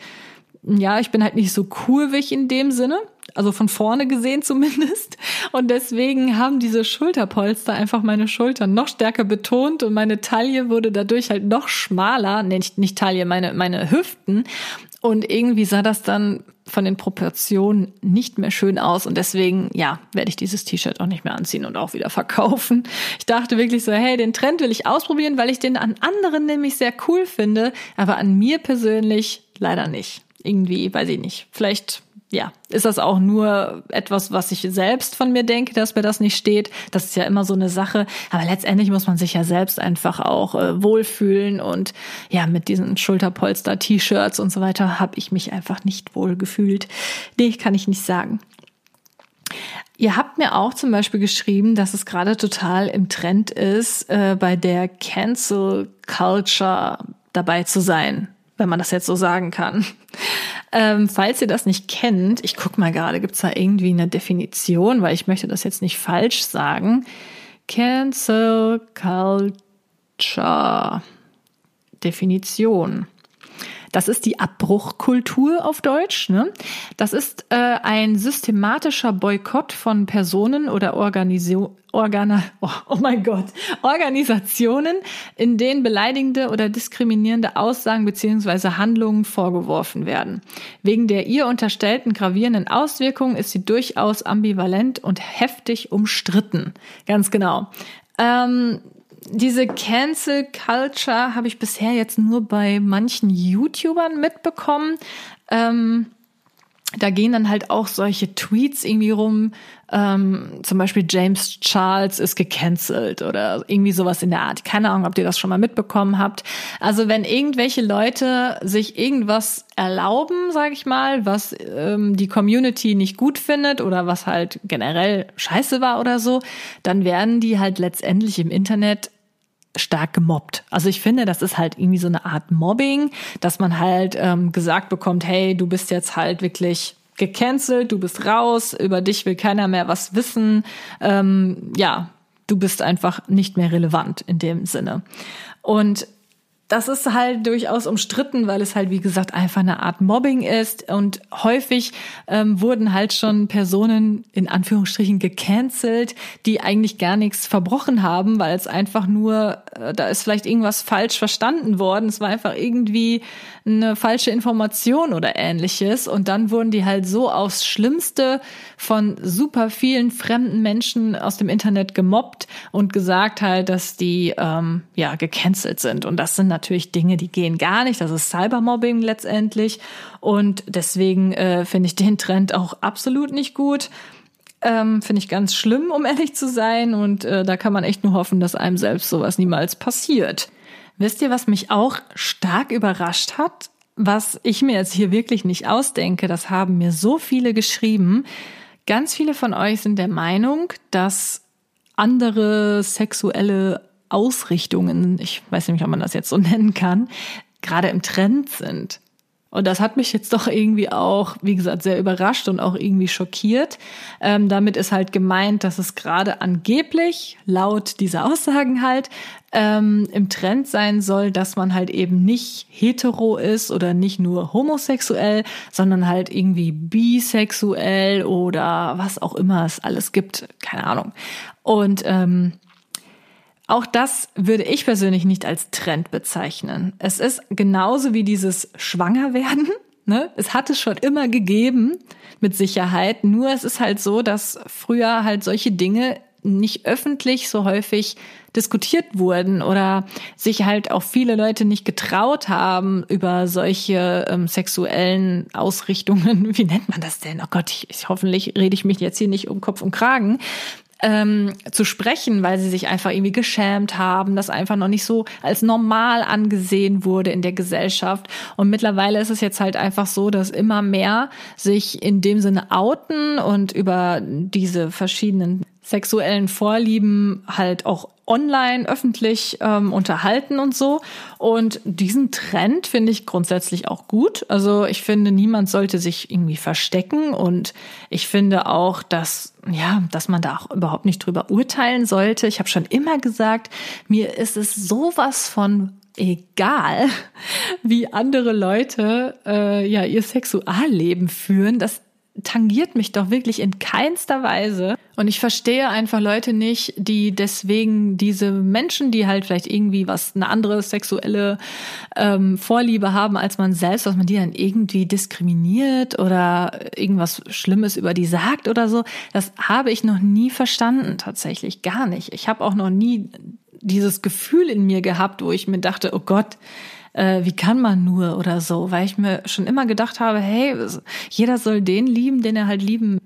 ja, ich bin halt nicht so kurvig in dem Sinne, also von vorne gesehen zumindest. Und deswegen haben diese Schulterpolster einfach meine Schultern noch stärker betont und meine Taille wurde dadurch halt noch schmaler, nee, nicht, nicht Taille, meine, meine Hüften. Und irgendwie sah das dann von den Proportionen nicht mehr schön aus und deswegen, ja, werde ich dieses T-Shirt auch nicht mehr anziehen und auch wieder verkaufen. Ich dachte wirklich so, hey, den Trend will ich ausprobieren, weil ich den an anderen nämlich sehr cool finde, aber an mir persönlich leider nicht. Irgendwie, weiß ich nicht. Vielleicht ja, ist das auch nur etwas, was ich selbst von mir denke, dass mir das nicht steht. Das ist ja immer so eine Sache. Aber letztendlich muss man sich ja selbst einfach auch äh, wohlfühlen. Und ja, mit diesen Schulterpolster-T-Shirts und so weiter habe ich mich einfach nicht wohl gefühlt. Nee, kann ich nicht sagen. Ihr habt mir auch zum Beispiel geschrieben, dass es gerade total im Trend ist, äh, bei der Cancel Culture dabei zu sein, wenn man das jetzt so sagen kann. Ähm, falls ihr das nicht kennt, ich guck mal gerade, gibt's da irgendwie eine Definition, weil ich möchte das jetzt nicht falsch sagen. Cancel. Culture. Definition. Das ist die Abbruchkultur auf Deutsch. Ne? Das ist äh, ein systematischer Boykott von Personen oder Organisio Organa oh, oh mein Gott, Organisationen, in denen beleidigende oder diskriminierende Aussagen beziehungsweise Handlungen vorgeworfen werden. Wegen der ihr unterstellten gravierenden Auswirkungen ist sie durchaus ambivalent und heftig umstritten. Ganz genau. Ähm, diese Cancel Culture habe ich bisher jetzt nur bei manchen YouTubern mitbekommen. Ähm, da gehen dann halt auch solche Tweets irgendwie rum, ähm, zum Beispiel James Charles ist gecancelt oder irgendwie sowas in der Art. Keine Ahnung, ob ihr das schon mal mitbekommen habt. Also wenn irgendwelche Leute sich irgendwas erlauben, sage ich mal, was ähm, die Community nicht gut findet oder was halt generell scheiße war oder so, dann werden die halt letztendlich im Internet stark gemobbt. Also ich finde, das ist halt irgendwie so eine Art Mobbing, dass man halt ähm, gesagt bekommt, hey, du bist jetzt halt wirklich gecancelt, du bist raus, über dich will keiner mehr was wissen. Ähm, ja, du bist einfach nicht mehr relevant in dem Sinne. Und das ist halt durchaus umstritten, weil es halt, wie gesagt, einfach eine Art Mobbing ist. Und häufig ähm, wurden halt schon Personen in Anführungsstrichen gecancelt, die eigentlich gar nichts verbrochen haben, weil es einfach nur, äh, da ist vielleicht irgendwas falsch verstanden worden. Es war einfach irgendwie eine falsche Information oder ähnliches. Und dann wurden die halt so aufs Schlimmste von super vielen fremden Menschen aus dem Internet gemobbt und gesagt halt, dass die ähm, ja gecancelt sind. Und das sind natürlich Dinge, die gehen gar nicht. Das ist Cybermobbing letztendlich. Und deswegen äh, finde ich den Trend auch absolut nicht gut. Ähm, finde ich ganz schlimm, um ehrlich zu sein. Und äh, da kann man echt nur hoffen, dass einem selbst sowas niemals passiert. Wisst ihr, was mich auch stark überrascht hat? Was ich mir jetzt hier wirklich nicht ausdenke, das haben mir so viele geschrieben. Ganz viele von euch sind der Meinung, dass andere sexuelle Ausrichtungen, ich weiß nicht, ob man das jetzt so nennen kann, gerade im Trend sind. Und das hat mich jetzt doch irgendwie auch, wie gesagt, sehr überrascht und auch irgendwie schockiert. Ähm, damit ist halt gemeint, dass es gerade angeblich, laut dieser Aussagen halt, ähm, im Trend sein soll, dass man halt eben nicht hetero ist oder nicht nur homosexuell, sondern halt irgendwie bisexuell oder was auch immer es alles gibt. Keine Ahnung. Und ähm, auch das würde ich persönlich nicht als Trend bezeichnen. Es ist genauso wie dieses Schwangerwerden. Ne? Es hat es schon immer gegeben, mit Sicherheit. Nur es ist halt so, dass früher halt solche Dinge nicht öffentlich so häufig diskutiert wurden oder sich halt auch viele Leute nicht getraut haben über solche ähm, sexuellen Ausrichtungen. Wie nennt man das denn? Oh Gott, ich, ich, hoffentlich rede ich mich jetzt hier nicht um Kopf und Kragen ähm, zu sprechen, weil sie sich einfach irgendwie geschämt haben, das einfach noch nicht so als normal angesehen wurde in der Gesellschaft. Und mittlerweile ist es jetzt halt einfach so, dass immer mehr sich in dem Sinne outen und über diese verschiedenen sexuellen Vorlieben halt auch online öffentlich ähm, unterhalten und so. Und diesen Trend finde ich grundsätzlich auch gut. Also ich finde, niemand sollte sich irgendwie verstecken und ich finde auch, dass ja, dass man da auch überhaupt nicht drüber urteilen sollte. Ich habe schon immer gesagt, mir ist es sowas von egal, wie andere Leute äh, ja ihr Sexualleben führen. Das tangiert mich doch wirklich in keinster Weise. Und ich verstehe einfach Leute nicht, die deswegen diese Menschen, die halt vielleicht irgendwie was, eine andere sexuelle ähm, Vorliebe haben als man selbst, dass man die dann irgendwie diskriminiert oder irgendwas Schlimmes über die sagt oder so. Das habe ich noch nie verstanden, tatsächlich gar nicht. Ich habe auch noch nie dieses Gefühl in mir gehabt, wo ich mir dachte, oh Gott, äh, wie kann man nur oder so, weil ich mir schon immer gedacht habe, hey, jeder soll den lieben, den er halt lieben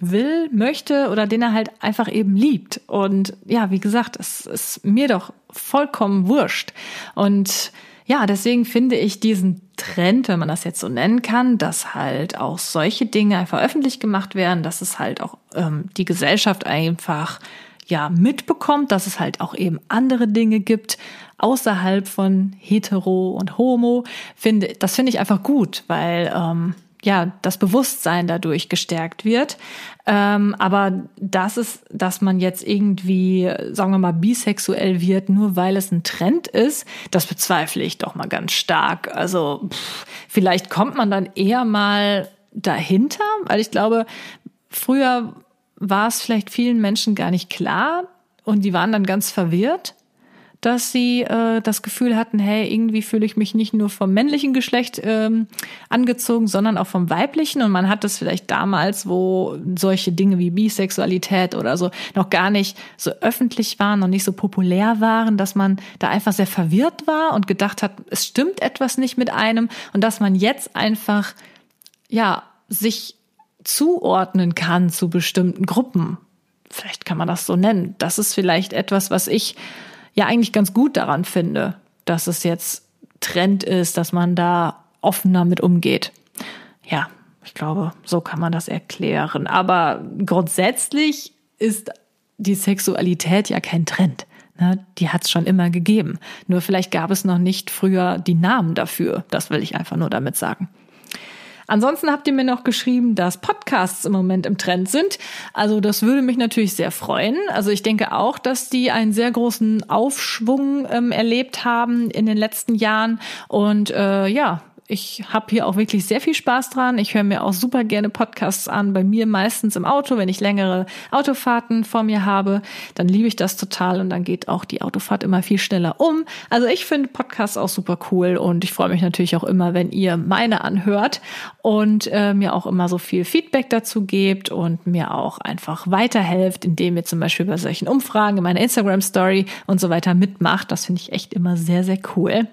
will, möchte oder den er halt einfach eben liebt. Und ja, wie gesagt, es ist mir doch vollkommen wurscht. Und ja, deswegen finde ich diesen Trend, wenn man das jetzt so nennen kann, dass halt auch solche Dinge einfach öffentlich gemacht werden, dass es halt auch ähm, die Gesellschaft einfach ja mitbekommt, dass es halt auch eben andere Dinge gibt außerhalb von hetero und homo, finde das finde ich einfach gut, weil ähm, ja, das Bewusstsein dadurch gestärkt wird. Ähm, aber das ist, dass man jetzt irgendwie, sagen wir mal, bisexuell wird, nur weil es ein Trend ist, das bezweifle ich doch mal ganz stark. Also pff, vielleicht kommt man dann eher mal dahinter, weil ich glaube, früher war es vielleicht vielen Menschen gar nicht klar und die waren dann ganz verwirrt dass sie äh, das Gefühl hatten, hey, irgendwie fühle ich mich nicht nur vom männlichen Geschlecht ähm, angezogen, sondern auch vom weiblichen. Und man hat das vielleicht damals, wo solche Dinge wie Bisexualität oder so noch gar nicht so öffentlich waren und nicht so populär waren, dass man da einfach sehr verwirrt war und gedacht hat, es stimmt etwas nicht mit einem und dass man jetzt einfach, ja, sich zuordnen kann zu bestimmten Gruppen. Vielleicht kann man das so nennen. Das ist vielleicht etwas, was ich ja eigentlich ganz gut daran finde, dass es jetzt Trend ist, dass man da offener mit umgeht. Ja, ich glaube, so kann man das erklären. Aber grundsätzlich ist die Sexualität ja kein Trend. Ne? Die hat es schon immer gegeben. Nur vielleicht gab es noch nicht früher die Namen dafür. Das will ich einfach nur damit sagen. Ansonsten habt ihr mir noch geschrieben, dass Podcasts im Moment im Trend sind. Also das würde mich natürlich sehr freuen. Also ich denke auch, dass die einen sehr großen Aufschwung ähm, erlebt haben in den letzten Jahren. Und äh, ja, ich habe hier auch wirklich sehr viel Spaß dran. Ich höre mir auch super gerne Podcasts an. Bei mir meistens im Auto, wenn ich längere Autofahrten vor mir habe, dann liebe ich das total und dann geht auch die Autofahrt immer viel schneller um. Also ich finde Podcasts auch super cool und ich freue mich natürlich auch immer, wenn ihr meine anhört und äh, mir auch immer so viel Feedback dazu gebt und mir auch einfach weiterhelft, indem ihr zum Beispiel bei solchen Umfragen in meiner Instagram Story und so weiter mitmacht. Das finde ich echt immer sehr, sehr cool.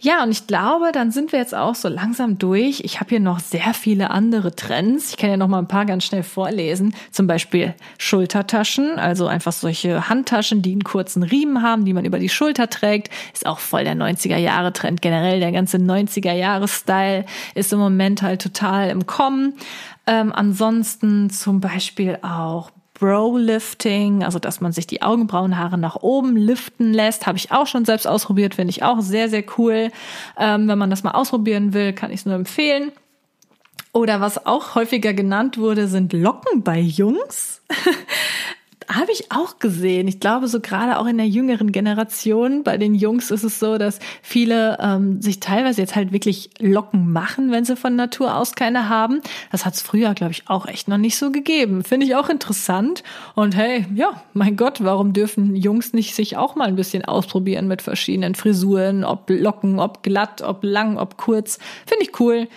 Ja, und ich glaube, dann sind wir jetzt auch auch so langsam durch. Ich habe hier noch sehr viele andere Trends. Ich kann ja noch mal ein paar ganz schnell vorlesen. Zum Beispiel Schultertaschen, also einfach solche Handtaschen, die einen kurzen Riemen haben, die man über die Schulter trägt. Ist auch voll der 90er Jahre Trend. Generell der ganze 90er Jahre Style ist im Moment halt total im Kommen. Ähm, ansonsten zum Beispiel auch Brow-Lifting, also dass man sich die Augenbrauenhaare nach oben liften lässt, habe ich auch schon selbst ausprobiert, finde ich auch sehr, sehr cool. Ähm, wenn man das mal ausprobieren will, kann ich es nur empfehlen. Oder was auch häufiger genannt wurde, sind Locken bei Jungs. Habe ich auch gesehen. Ich glaube, so gerade auch in der jüngeren Generation, bei den Jungs ist es so, dass viele ähm, sich teilweise jetzt halt wirklich Locken machen, wenn sie von Natur aus keine haben. Das hat es früher, glaube ich, auch echt noch nicht so gegeben. Finde ich auch interessant. Und hey, ja, mein Gott, warum dürfen Jungs nicht sich auch mal ein bisschen ausprobieren mit verschiedenen Frisuren, ob Locken, ob glatt, ob lang, ob kurz. Finde ich cool.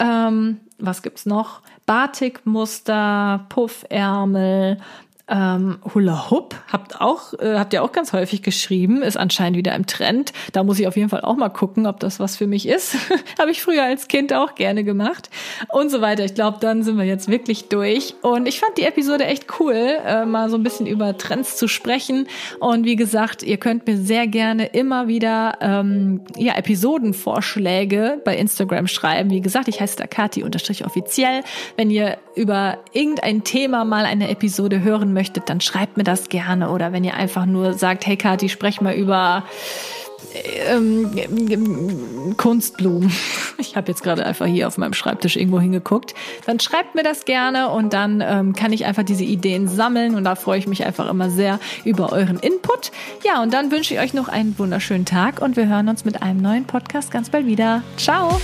Ähm, was gibt's noch? Batikmuster, Puffärmel, ähm, Hula Hoop habt auch äh, habt ihr auch ganz häufig geschrieben, ist anscheinend wieder im Trend. Da muss ich auf jeden Fall auch mal gucken, ob das was für mich ist. Habe ich früher als Kind auch gerne gemacht und so weiter. Ich glaube, dann sind wir jetzt wirklich durch. Und ich fand die Episode echt cool, äh, mal so ein bisschen über Trends zu sprechen. Und wie gesagt, ihr könnt mir sehr gerne immer wieder ähm, ja Episodenvorschläge bei Instagram schreiben. Wie gesagt, ich heiße da Kati unterstrich offiziell. Wenn ihr über irgendein Thema mal eine Episode hören möchtet, dann schreibt mir das gerne. Oder wenn ihr einfach nur sagt, hey Kathi, sprech mal über ähm, Kunstblumen. Ich habe jetzt gerade einfach hier auf meinem Schreibtisch irgendwo hingeguckt. Dann schreibt mir das gerne und dann ähm, kann ich einfach diese Ideen sammeln und da freue ich mich einfach immer sehr über euren Input. Ja, und dann wünsche ich euch noch einen wunderschönen Tag und wir hören uns mit einem neuen Podcast ganz bald wieder. Ciao!